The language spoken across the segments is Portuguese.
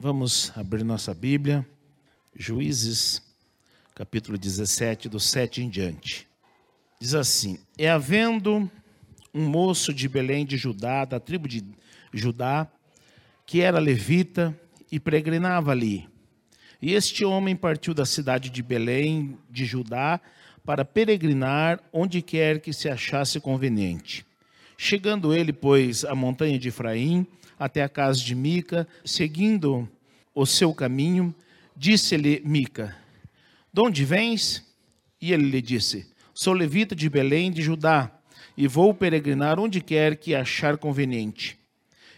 Vamos abrir nossa Bíblia, Juízes, capítulo 17, do 7 em diante. Diz assim: É havendo um moço de Belém de Judá, da tribo de Judá, que era levita e peregrinava ali. E este homem partiu da cidade de Belém de Judá para peregrinar onde quer que se achasse conveniente. Chegando ele, pois, à montanha de Efraim, até a casa de Mica, seguindo o seu caminho, disse-lhe Mica: De onde vens? E ele lhe disse: Sou levita de Belém de Judá, e vou peregrinar onde quer que achar conveniente.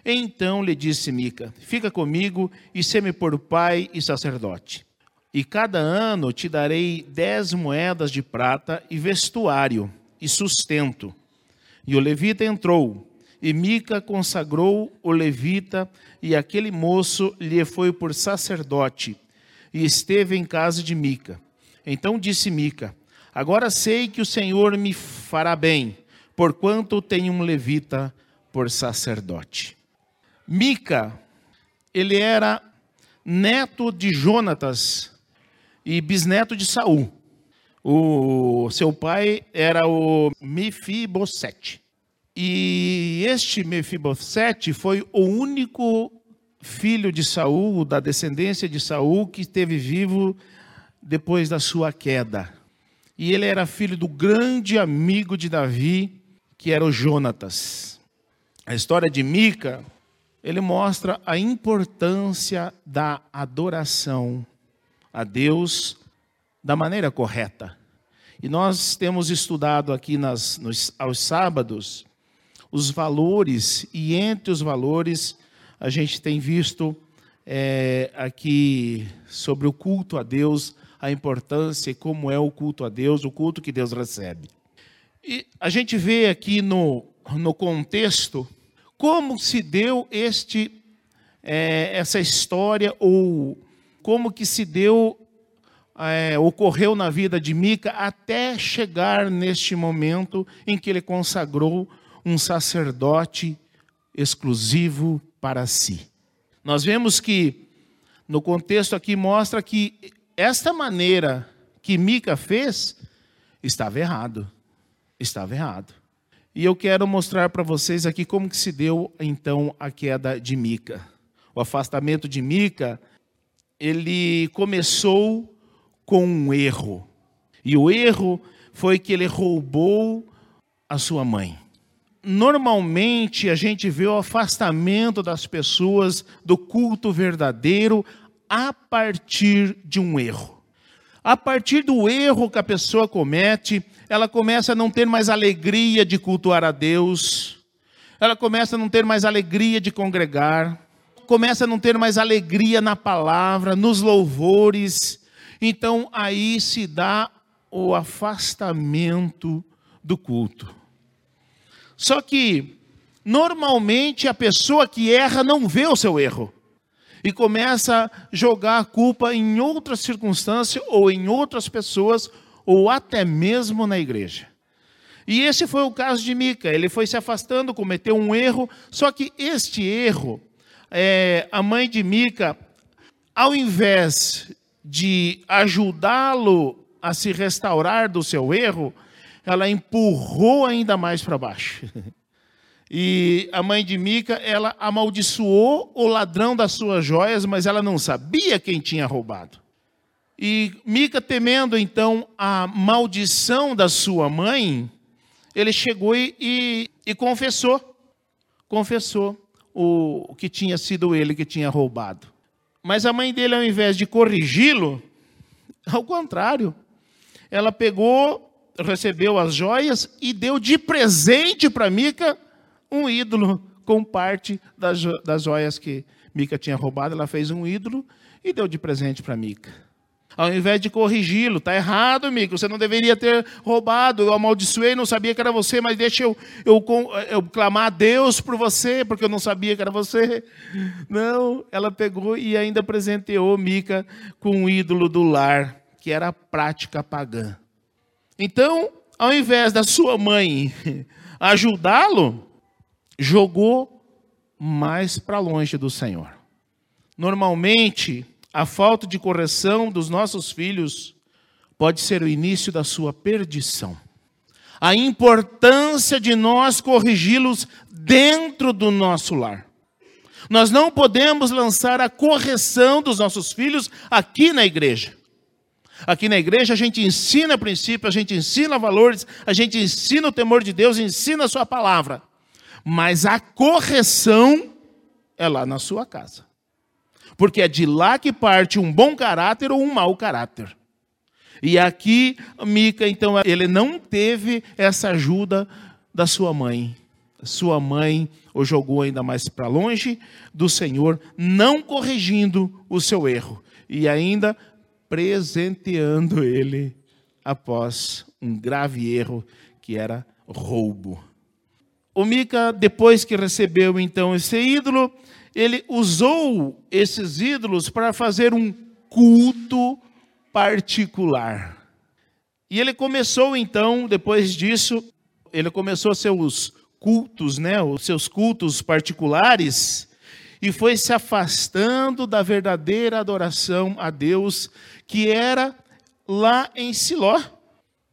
Então lhe disse Mica: Fica comigo e sê-me por pai e sacerdote. E cada ano te darei dez moedas de prata e vestuário e sustento. E o levita entrou e Mica consagrou o levita, e aquele moço lhe foi por sacerdote, e esteve em casa de Mica. Então disse Mica: Agora sei que o Senhor me fará bem, porquanto tenho um levita por sacerdote. Mica, ele era neto de Jonatas e bisneto de Saul. O seu pai era o Mefibosete. E este Mefibosete foi o único filho de Saul, da descendência de Saul, que esteve vivo depois da sua queda. E ele era filho do grande amigo de Davi, que era o Jonatas. A história de Mica, ele mostra a importância da adoração a Deus da maneira correta. E nós temos estudado aqui nas, nos, aos sábados os valores, e entre os valores, a gente tem visto é, aqui sobre o culto a Deus, a importância e como é o culto a Deus, o culto que Deus recebe. E a gente vê aqui no, no contexto como se deu este, é, essa história, ou como que se deu, é, ocorreu na vida de Mica até chegar neste momento em que ele consagrou um sacerdote exclusivo para si. Nós vemos que, no contexto aqui, mostra que esta maneira que Mica fez estava errado. Estava errado. E eu quero mostrar para vocês aqui como que se deu então a queda de Mica. O afastamento de Mica, ele começou com um erro. E o erro foi que ele roubou a sua mãe normalmente a gente vê o afastamento das pessoas do culto verdadeiro a partir de um erro. A partir do erro que a pessoa comete, ela começa a não ter mais alegria de cultuar a Deus, ela começa a não ter mais alegria de congregar, começa a não ter mais alegria na palavra, nos louvores. Então aí se dá o afastamento do culto. Só que, normalmente, a pessoa que erra não vê o seu erro e começa a jogar a culpa em outras circunstâncias ou em outras pessoas ou até mesmo na igreja. E esse foi o caso de Mica. Ele foi se afastando, cometeu um erro, só que este erro, é, a mãe de Mica, ao invés de ajudá-lo a se restaurar do seu erro, ela empurrou ainda mais para baixo. E a mãe de Mica, ela amaldiçoou o ladrão das suas joias, mas ela não sabia quem tinha roubado. E Mica, temendo então a maldição da sua mãe, ele chegou e, e, e confessou. Confessou o, que tinha sido ele que tinha roubado. Mas a mãe dele, ao invés de corrigi-lo, ao contrário, ela pegou recebeu as joias e deu de presente para Mica um ídolo com parte das, das joias que Mica tinha roubado. Ela fez um ídolo e deu de presente para Mica. Ao invés de corrigi-lo, está errado, Mica, você não deveria ter roubado. Eu amaldiçoei, não sabia que era você, mas deixa eu, eu, eu clamar a Deus por você, porque eu não sabia que era você. Não, ela pegou e ainda presenteou Mica com um ídolo do lar, que era a prática pagã. Então, ao invés da sua mãe ajudá-lo, jogou mais para longe do Senhor. Normalmente, a falta de correção dos nossos filhos pode ser o início da sua perdição. A importância de nós corrigi-los dentro do nosso lar. Nós não podemos lançar a correção dos nossos filhos aqui na igreja. Aqui na igreja a gente ensina princípios, a gente ensina valores, a gente ensina o temor de Deus, ensina a sua palavra. Mas a correção é lá na sua casa. Porque é de lá que parte um bom caráter ou um mau caráter. E aqui, Mica, então, ele não teve essa ajuda da sua mãe. Sua mãe o jogou ainda mais para longe do Senhor, não corrigindo o seu erro. E ainda presenteando ele após um grave erro que era roubo. O Mica, depois que recebeu então esse ídolo, ele usou esses ídolos para fazer um culto particular. E ele começou então, depois disso, ele começou seus cultos, né, os seus cultos particulares, e foi se afastando da verdadeira adoração a Deus, que era lá em Siló.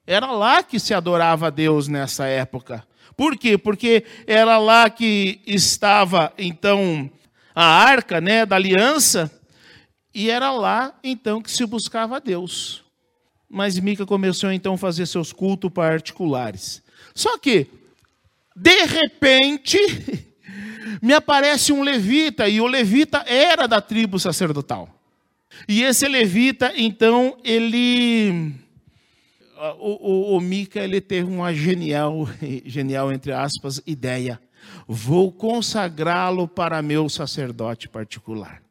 Era lá que se adorava a Deus nessa época. Por quê? Porque era lá que estava, então, a arca né, da aliança, e era lá, então, que se buscava a Deus. Mas Mica começou, então, a fazer seus cultos particulares. Só que, de repente, me aparece um levita, e o levita era da tribo sacerdotal. E esse levita, então, ele. O, o, o Mica ele teve uma genial, genial, entre aspas, ideia. Vou consagrá-lo para meu sacerdote particular.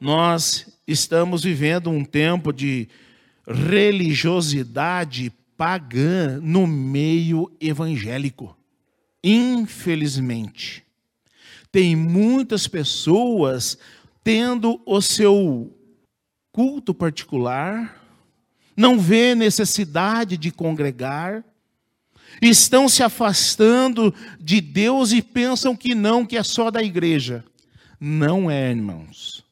Nós estamos vivendo um tempo de religiosidade pagã no meio evangélico. Infelizmente tem muitas pessoas tendo o seu culto particular, não vê necessidade de congregar, estão se afastando de Deus e pensam que não, que é só da igreja. Não é, irmãos.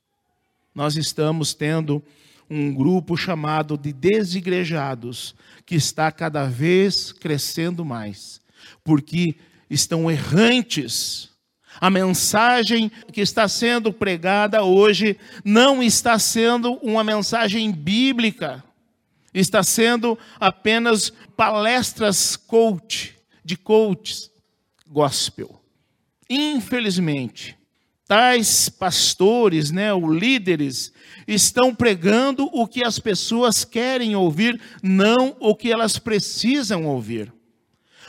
Nós estamos tendo um grupo chamado de desigrejados, que está cada vez crescendo mais, porque estão errantes a mensagem que está sendo pregada hoje não está sendo uma mensagem bíblica, está sendo apenas palestras coach, de coaches gospel. Infelizmente, tais pastores, né, ou líderes, estão pregando o que as pessoas querem ouvir, não o que elas precisam ouvir.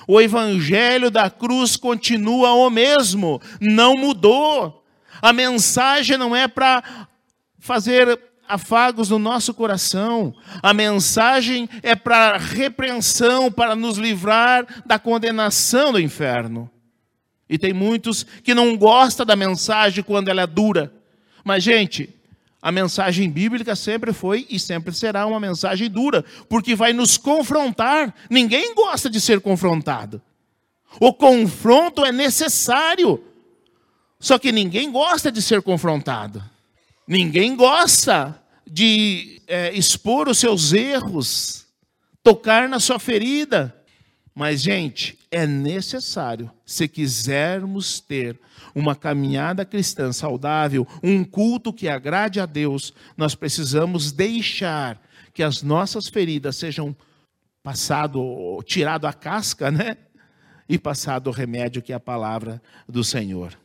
O evangelho da cruz continua o mesmo, não mudou. A mensagem não é para fazer afagos no nosso coração. A mensagem é para repreensão, para nos livrar da condenação do inferno. E tem muitos que não gostam da mensagem quando ela é dura. Mas, gente, a mensagem bíblica sempre foi e sempre será uma mensagem dura, porque vai nos confrontar. Ninguém gosta de ser confrontado. O confronto é necessário. Só que ninguém gosta de ser confrontado. Ninguém gosta de é, expor os seus erros, tocar na sua ferida. Mas, gente, é necessário, se quisermos ter uma caminhada cristã saudável, um culto que agrade a Deus, nós precisamos deixar que as nossas feridas sejam passado, tirado a casca, né? E passado o remédio que é a palavra do Senhor.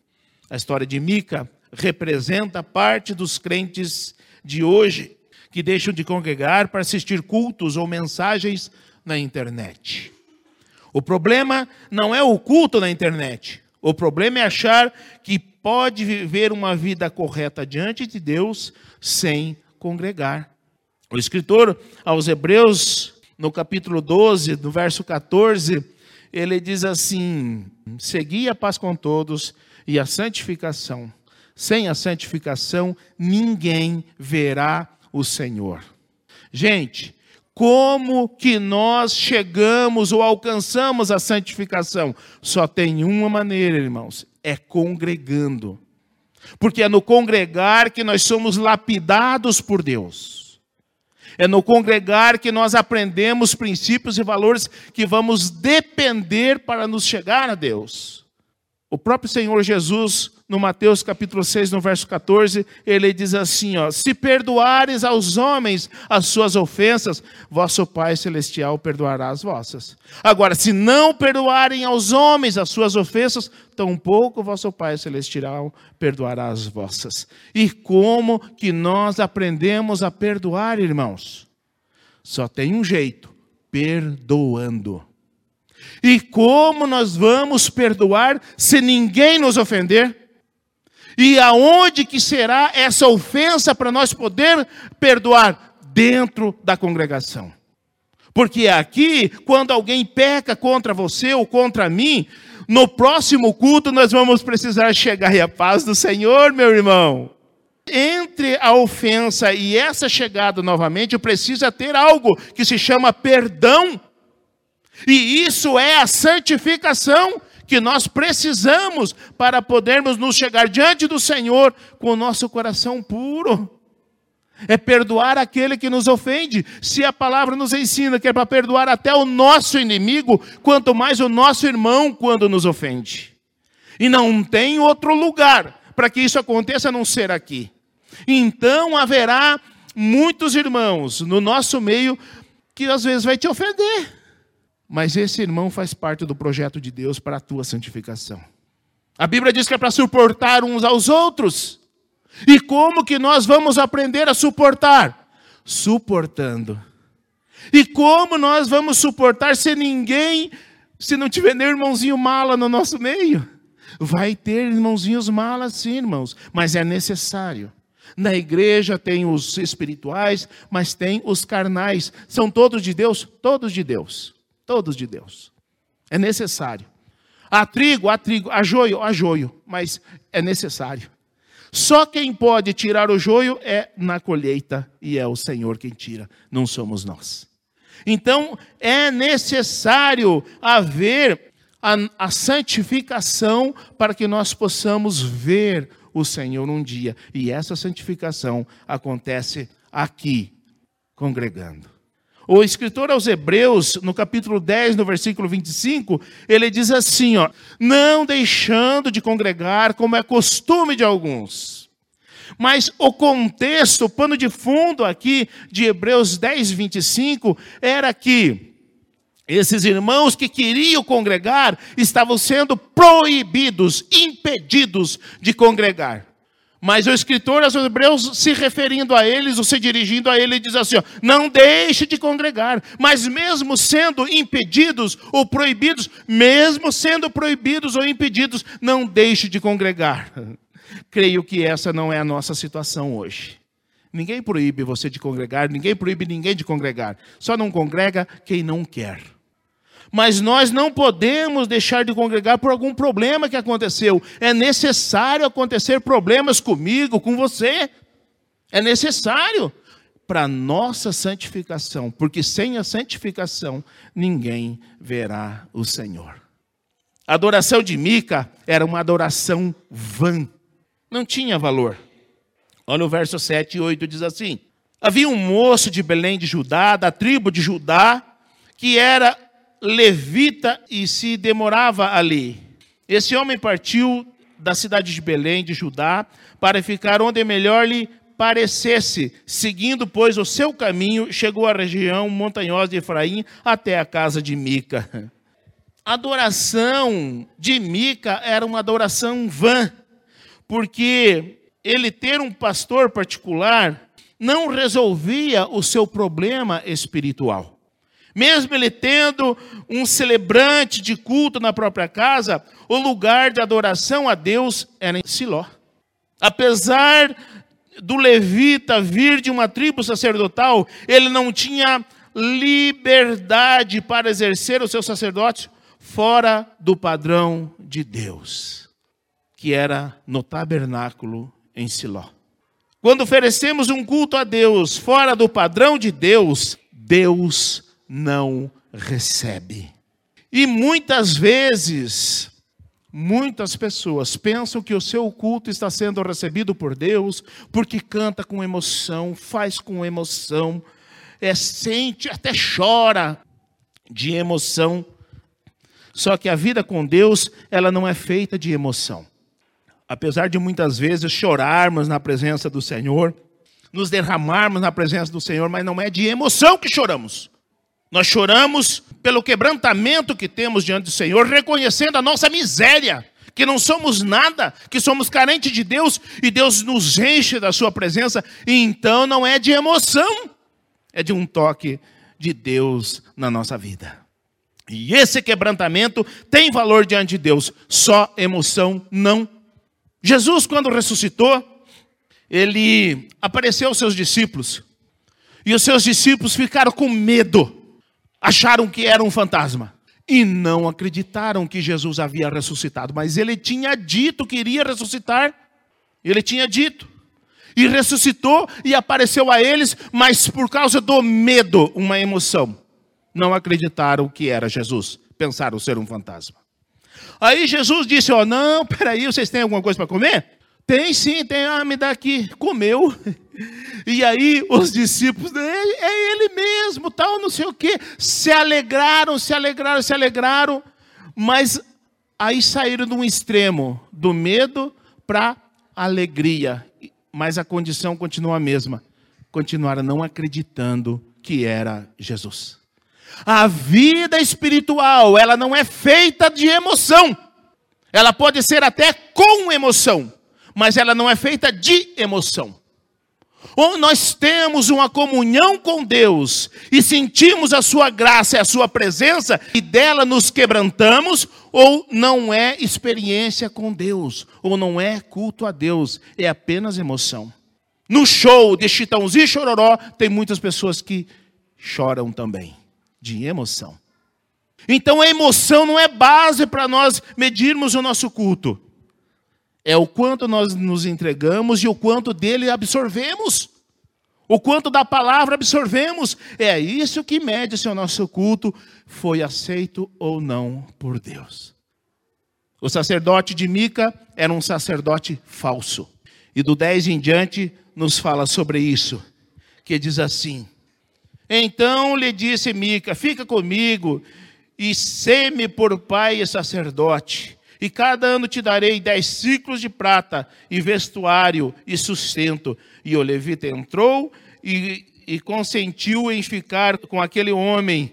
A história de Mica representa parte dos crentes de hoje que deixam de congregar para assistir cultos ou mensagens na internet. O problema não é o culto na internet. O problema é achar que pode viver uma vida correta diante de Deus sem congregar. O escritor aos Hebreus, no capítulo 12, no verso 14, ele diz assim: Segui a paz com todos e a santificação. Sem a santificação, ninguém verá o Senhor. Gente, como que nós chegamos ou alcançamos a santificação? Só tem uma maneira, irmãos, é congregando. Porque é no congregar que nós somos lapidados por Deus. É no congregar que nós aprendemos princípios e valores que vamos depender para nos chegar a Deus. O próprio Senhor Jesus no Mateus capítulo 6, no verso 14, ele diz assim: ó, Se perdoares aos homens as suas ofensas, vosso Pai Celestial perdoará as vossas. Agora, se não perdoarem aos homens as suas ofensas, tampouco vosso Pai Celestial perdoará as vossas. E como que nós aprendemos a perdoar, irmãos? Só tem um jeito: perdoando. E como nós vamos perdoar se ninguém nos ofender? E aonde que será essa ofensa para nós poder perdoar? Dentro da congregação. Porque aqui, quando alguém peca contra você ou contra mim, no próximo culto nós vamos precisar chegar e a paz do Senhor, meu irmão. Entre a ofensa e essa chegada novamente, precisa ter algo que se chama perdão. E isso é a santificação que nós precisamos para podermos nos chegar diante do Senhor com o nosso coração puro. É perdoar aquele que nos ofende. Se a palavra nos ensina que é para perdoar até o nosso inimigo, quanto mais o nosso irmão quando nos ofende. E não tem outro lugar para que isso aconteça a não ser aqui. Então haverá muitos irmãos no nosso meio que às vezes vai te ofender. Mas esse irmão faz parte do projeto de Deus para a tua santificação. A Bíblia diz que é para suportar uns aos outros. E como que nós vamos aprender a suportar? Suportando. E como nós vamos suportar se ninguém, se não tiver nem irmãozinho mala no nosso meio? Vai ter irmãozinhos malas sim, irmãos, mas é necessário. Na igreja tem os espirituais, mas tem os carnais. São todos de Deus? Todos de Deus. Todos de Deus. É necessário. Há trigo, há trigo, há joio, há joio, mas é necessário. Só quem pode tirar o joio é na colheita, e é o Senhor quem tira, não somos nós. Então, é necessário haver a, a santificação para que nós possamos ver o Senhor um dia. E essa santificação acontece aqui, congregando. O escritor aos Hebreus, no capítulo 10, no versículo 25, ele diz assim: ó, não deixando de congregar, como é costume de alguns. Mas o contexto, o pano de fundo aqui de Hebreus 10, 25, era que esses irmãos que queriam congregar estavam sendo proibidos, impedidos de congregar. Mas o escritor aos Hebreus, se referindo a eles, ou se dirigindo a ele, diz assim: ó, não deixe de congregar. Mas mesmo sendo impedidos ou proibidos, mesmo sendo proibidos ou impedidos, não deixe de congregar. Creio que essa não é a nossa situação hoje. Ninguém proíbe você de congregar, ninguém proíbe ninguém de congregar. Só não congrega quem não quer mas nós não podemos deixar de congregar por algum problema que aconteceu. É necessário acontecer problemas comigo, com você. É necessário para nossa santificação, porque sem a santificação ninguém verá o Senhor. A adoração de Mica era uma adoração vã, não tinha valor. Olha o verso 7 e 8 diz assim: Havia um moço de Belém de Judá, da tribo de Judá, que era levita e se demorava ali. Esse homem partiu da cidade de Belém, de Judá, para ficar onde melhor lhe parecesse. Seguindo, pois, o seu caminho, chegou à região montanhosa de Efraim até a casa de Mica. A adoração de Mica era uma adoração vã, porque ele ter um pastor particular não resolvia o seu problema espiritual. Mesmo ele tendo um celebrante de culto na própria casa, o lugar de adoração a Deus era em Siló. Apesar do levita vir de uma tribo sacerdotal, ele não tinha liberdade para exercer o seu sacerdócio fora do padrão de Deus, que era no tabernáculo em Siló. Quando oferecemos um culto a Deus fora do padrão de Deus, Deus não recebe. E muitas vezes Muitas pessoas pensam que o seu culto está sendo recebido por Deus porque canta com emoção, faz com emoção, é, sente, até chora de emoção. Só que a vida com Deus, ela não é feita de emoção. Apesar de muitas vezes chorarmos na presença do Senhor, nos derramarmos na presença do Senhor, mas não é de emoção que choramos. Nós choramos pelo quebrantamento que temos diante do Senhor, reconhecendo a nossa miséria, que não somos nada, que somos carentes de Deus e Deus nos enche da Sua presença. E então não é de emoção, é de um toque de Deus na nossa vida. E esse quebrantamento tem valor diante de Deus, só emoção não. Jesus, quando ressuscitou, ele apareceu aos seus discípulos, e os seus discípulos ficaram com medo acharam que era um fantasma e não acreditaram que Jesus havia ressuscitado, mas ele tinha dito que iria ressuscitar. Ele tinha dito. E ressuscitou e apareceu a eles, mas por causa do medo, uma emoção. Não acreditaram que era Jesus, pensaram ser um fantasma. Aí Jesus disse: Ó, oh, não, peraí, vocês têm alguma coisa para comer? Tem sim, tem, ah, me dá aqui. Comeu. E aí os discípulos, é, é ele mesmo, tal, não sei o quê. Se alegraram, se alegraram, se alegraram. Mas aí saíram de um extremo, do medo para alegria. Mas a condição continua a mesma. Continuaram não acreditando que era Jesus. A vida espiritual, ela não é feita de emoção. Ela pode ser até com emoção mas ela não é feita de emoção. Ou nós temos uma comunhão com Deus e sentimos a sua graça e a sua presença e dela nos quebrantamos, ou não é experiência com Deus, ou não é culto a Deus, é apenas emoção. No show de Chitãozinho e Chororó, tem muitas pessoas que choram também, de emoção. Então a emoção não é base para nós medirmos o nosso culto é o quanto nós nos entregamos e o quanto dele absorvemos. O quanto da palavra absorvemos. É isso que mede se o nosso culto foi aceito ou não por Deus. O sacerdote de Mica era um sacerdote falso. E do 10 em diante nos fala sobre isso, que diz assim: Então lhe disse Mica: Fica comigo e seme por pai e sacerdote e cada ano te darei dez ciclos de prata, e vestuário, e sustento. E o levita entrou e, e consentiu em ficar com aquele homem.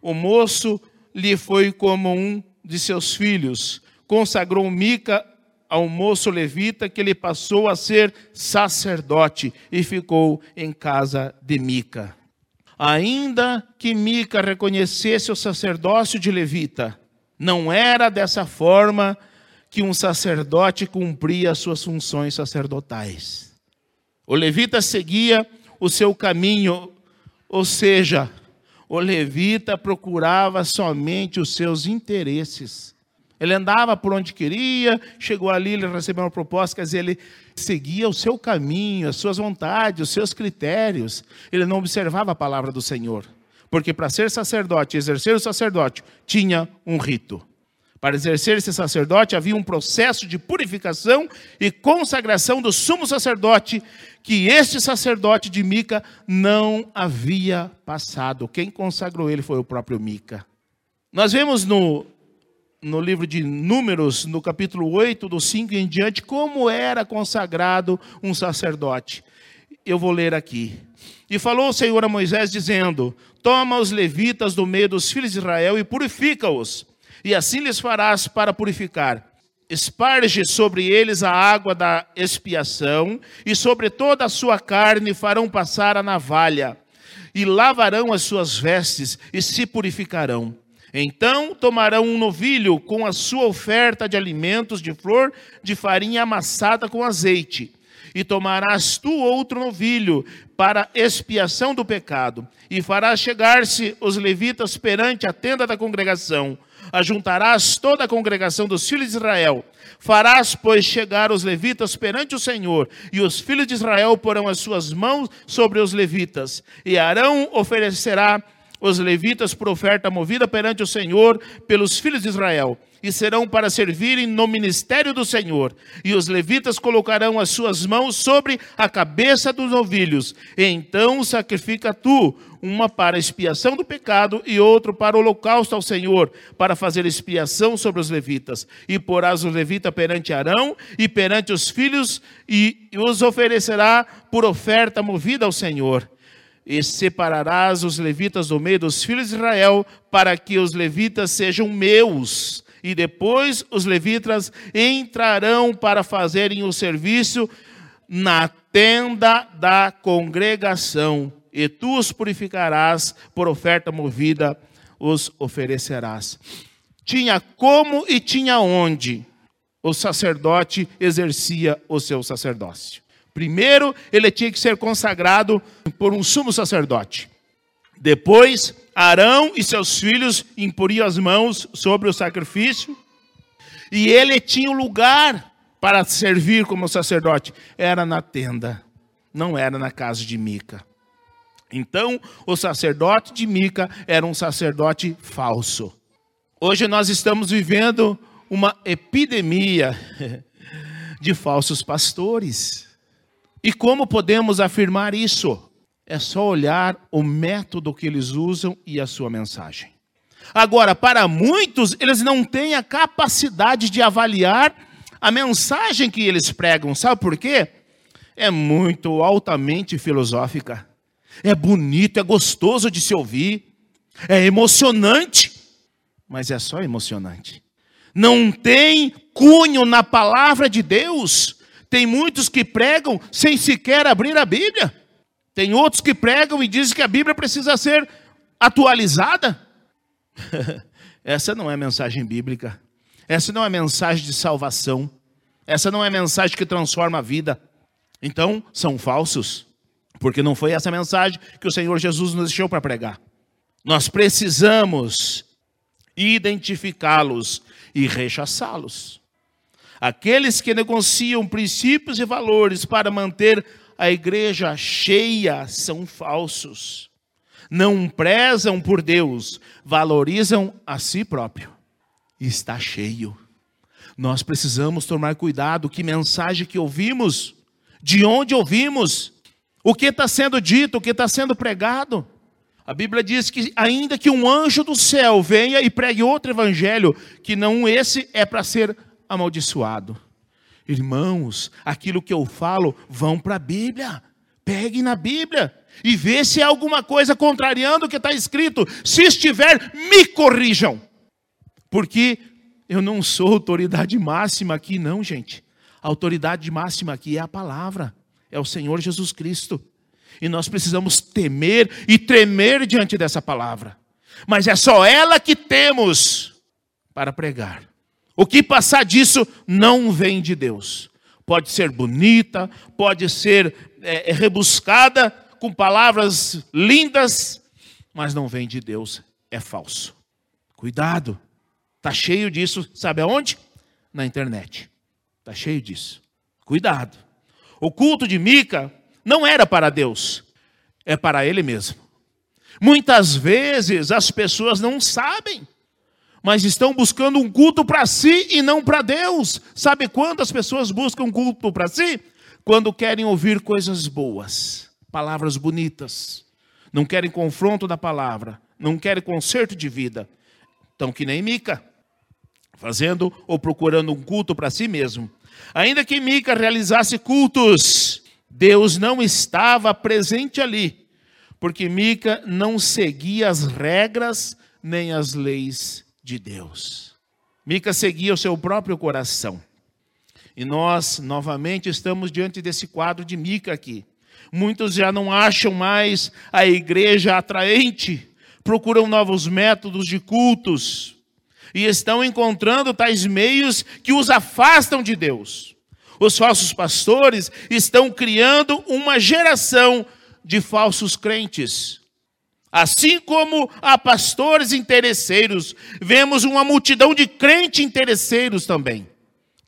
O moço lhe foi como um de seus filhos. Consagrou Mica ao moço levita, que ele passou a ser sacerdote e ficou em casa de Mica. Ainda que Mica reconhecesse o sacerdócio de levita, não era dessa forma que um sacerdote cumpria as suas funções sacerdotais. O levita seguia o seu caminho, ou seja, o levita procurava somente os seus interesses. Ele andava por onde queria, chegou ali, ele recebeu uma proposta, quer dizer, ele seguia o seu caminho, as suas vontades, os seus critérios. Ele não observava a palavra do Senhor. Porque para ser sacerdote, exercer o sacerdote, tinha um rito. Para exercer esse sacerdote havia um processo de purificação e consagração do sumo sacerdote que este sacerdote de Mica não havia passado. Quem consagrou ele foi o próprio Mica. Nós vemos no, no livro de Números, no capítulo 8, do 5 em diante, como era consagrado um sacerdote. Eu vou ler aqui. E falou o Senhor a Moisés, dizendo: Toma os levitas do meio dos filhos de Israel e purifica-os, e assim lhes farás para purificar. Esparge sobre eles a água da expiação, e sobre toda a sua carne farão passar a navalha, e lavarão as suas vestes, e se purificarão. Então tomarão um novilho com a sua oferta de alimentos de flor de farinha amassada com azeite e tomarás tu outro novilho para expiação do pecado, e farás chegar-se os levitas perante a tenda da congregação. Ajuntarás toda a congregação dos filhos de Israel. Farás, pois, chegar os levitas perante o Senhor, e os filhos de Israel porão as suas mãos sobre os levitas. E Arão oferecerá os levitas por oferta movida perante o Senhor pelos filhos de Israel, e serão para servirem no ministério do Senhor. E os levitas colocarão as suas mãos sobre a cabeça dos novilhos. E então sacrifica tu uma para expiação do pecado e outro para o holocausto ao Senhor, para fazer expiação sobre os levitas. E porás o levita perante Arão e perante os filhos, e os oferecerá por oferta movida ao Senhor e separarás os levitas do meio dos filhos de Israel, para que os levitas sejam meus. E depois os levitas entrarão para fazerem o serviço na tenda da congregação, e tu os purificarás por oferta movida, os oferecerás. Tinha como e tinha onde o sacerdote exercia o seu sacerdócio. Primeiro, ele tinha que ser consagrado por um sumo sacerdote. Depois, Arão e seus filhos imporiam as mãos sobre o sacrifício. E ele tinha um lugar para servir como sacerdote. Era na tenda, não era na casa de Mica. Então, o sacerdote de Mica era um sacerdote falso. Hoje nós estamos vivendo uma epidemia de falsos pastores. E como podemos afirmar isso? É só olhar o método que eles usam e a sua mensagem. Agora, para muitos, eles não têm a capacidade de avaliar a mensagem que eles pregam. Sabe por quê? É muito altamente filosófica. É bonito, é gostoso de se ouvir. É emocionante. Mas é só emocionante. Não tem cunho na palavra de Deus. Tem muitos que pregam sem sequer abrir a Bíblia. Tem outros que pregam e dizem que a Bíblia precisa ser atualizada. Essa não é mensagem bíblica. Essa não é mensagem de salvação. Essa não é mensagem que transforma a vida. Então, são falsos. Porque não foi essa mensagem que o Senhor Jesus nos deixou para pregar. Nós precisamos identificá-los e rechaçá-los. Aqueles que negociam princípios e valores para manter a igreja cheia são falsos. Não prezam por Deus, valorizam a si próprio. Está cheio. Nós precisamos tomar cuidado que mensagem que ouvimos, de onde ouvimos, o que está sendo dito, o que está sendo pregado. A Bíblia diz que ainda que um anjo do céu venha e pregue outro evangelho, que não esse é para ser amaldiçoado. Irmãos, aquilo que eu falo, vão para a Bíblia. Peguem na Bíblia e vê se há alguma coisa contrariando o que está escrito. Se estiver, me corrijam. Porque eu não sou autoridade máxima aqui, não, gente. A autoridade máxima aqui é a palavra, é o Senhor Jesus Cristo. E nós precisamos temer e tremer diante dessa palavra. Mas é só ela que temos para pregar. O que passar disso não vem de Deus. Pode ser bonita, pode ser é, é, rebuscada, com palavras lindas, mas não vem de Deus, é falso. Cuidado, está cheio disso, sabe aonde? Na internet. Está cheio disso. Cuidado. O culto de Mica não era para Deus, é para ele mesmo. Muitas vezes as pessoas não sabem mas estão buscando um culto para si e não para Deus. Sabe quando as pessoas buscam culto para si? Quando querem ouvir coisas boas, palavras bonitas. Não querem confronto da palavra, não querem conserto de vida. Então, que nem Mica, fazendo ou procurando um culto para si mesmo. Ainda que Mica realizasse cultos, Deus não estava presente ali, porque Mica não seguia as regras nem as leis de Deus. Mica seguia o seu próprio coração. E nós, novamente, estamos diante desse quadro de Mica aqui. Muitos já não acham mais a igreja atraente, procuram novos métodos de cultos e estão encontrando tais meios que os afastam de Deus. Os falsos pastores estão criando uma geração de falsos crentes Assim como há pastores interesseiros, vemos uma multidão de crentes interesseiros também.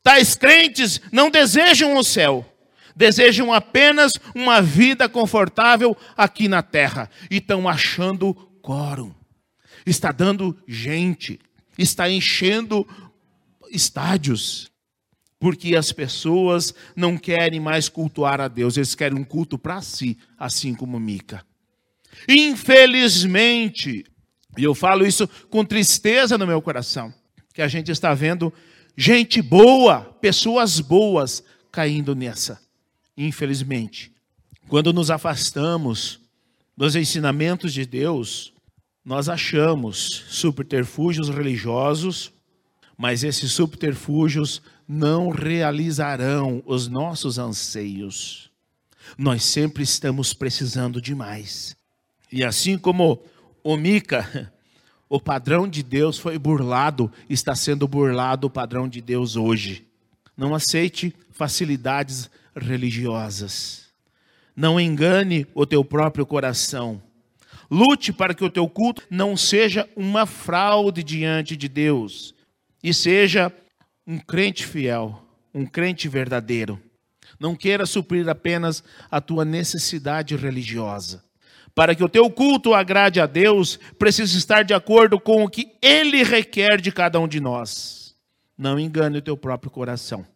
Tais crentes não desejam o céu, desejam apenas uma vida confortável aqui na terra e estão achando quórum, está dando gente, está enchendo estádios, porque as pessoas não querem mais cultuar a Deus, eles querem um culto para si, assim como Mica. Infelizmente, e eu falo isso com tristeza no meu coração, que a gente está vendo gente boa, pessoas boas caindo nessa. Infelizmente, quando nos afastamos dos ensinamentos de Deus, nós achamos subterfúgios religiosos, mas esses subterfúgios não realizarão os nossos anseios. Nós sempre estamos precisando de mais. E assim como o Mica, o padrão de Deus foi burlado, está sendo burlado o padrão de Deus hoje. Não aceite facilidades religiosas. Não engane o teu próprio coração. Lute para que o teu culto não seja uma fraude diante de Deus e seja um crente fiel, um crente verdadeiro. Não queira suprir apenas a tua necessidade religiosa. Para que o teu culto agrade a Deus, precisa estar de acordo com o que Ele requer de cada um de nós. Não engane o teu próprio coração.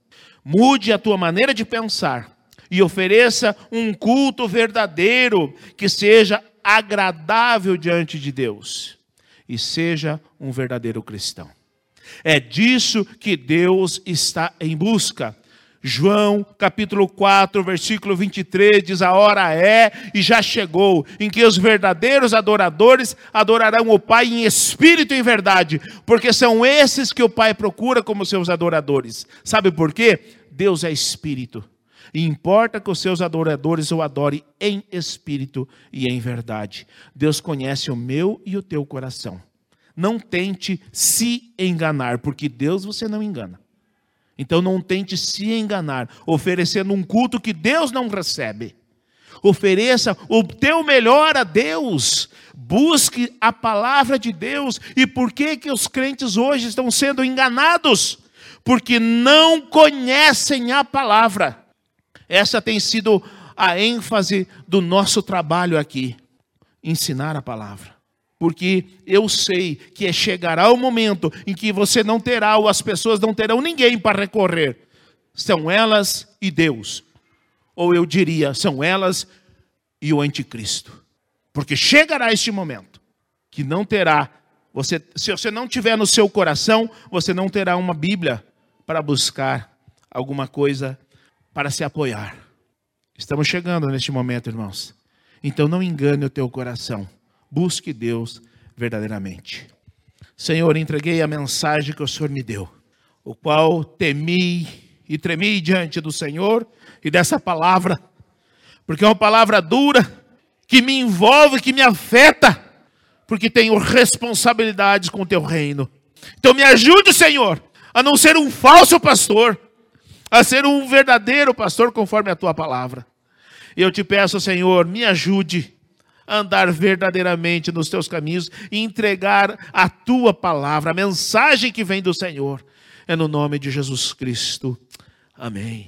Mude a tua maneira de pensar e ofereça um culto verdadeiro que seja agradável diante de Deus e seja um verdadeiro cristão. É disso que Deus está em busca. João capítulo 4, versículo 23 diz: A hora é e já chegou, em que os verdadeiros adoradores adorarão o Pai em espírito e em verdade, porque são esses que o Pai procura como seus adoradores. Sabe por quê? Deus é espírito. E importa que os seus adoradores o adorem em espírito e em verdade. Deus conhece o meu e o teu coração. Não tente se enganar, porque Deus você não engana. Então não tente se enganar, oferecendo um culto que Deus não recebe. Ofereça o teu melhor a Deus. Busque a palavra de Deus. E por que que os crentes hoje estão sendo enganados? Porque não conhecem a palavra. Essa tem sido a ênfase do nosso trabalho aqui, ensinar a palavra porque eu sei que chegará o momento em que você não terá, ou as pessoas não terão ninguém para recorrer. São elas e Deus. Ou eu diria, são elas e o anticristo. Porque chegará este momento que não terá, você, se você não tiver no seu coração, você não terá uma Bíblia para buscar alguma coisa para se apoiar. Estamos chegando neste momento, irmãos. Então não engane o teu coração Busque Deus verdadeiramente. Senhor, entreguei a mensagem que o Senhor me deu, o qual temi e tremi diante do Senhor e dessa palavra, porque é uma palavra dura que me envolve, que me afeta, porque tenho responsabilidades com o teu reino. Então me ajude, Senhor, a não ser um falso pastor, a ser um verdadeiro pastor conforme a tua palavra. E eu te peço, Senhor, me ajude andar verdadeiramente nos teus caminhos e entregar a tua palavra, a mensagem que vem do Senhor. É no nome de Jesus Cristo. Amém.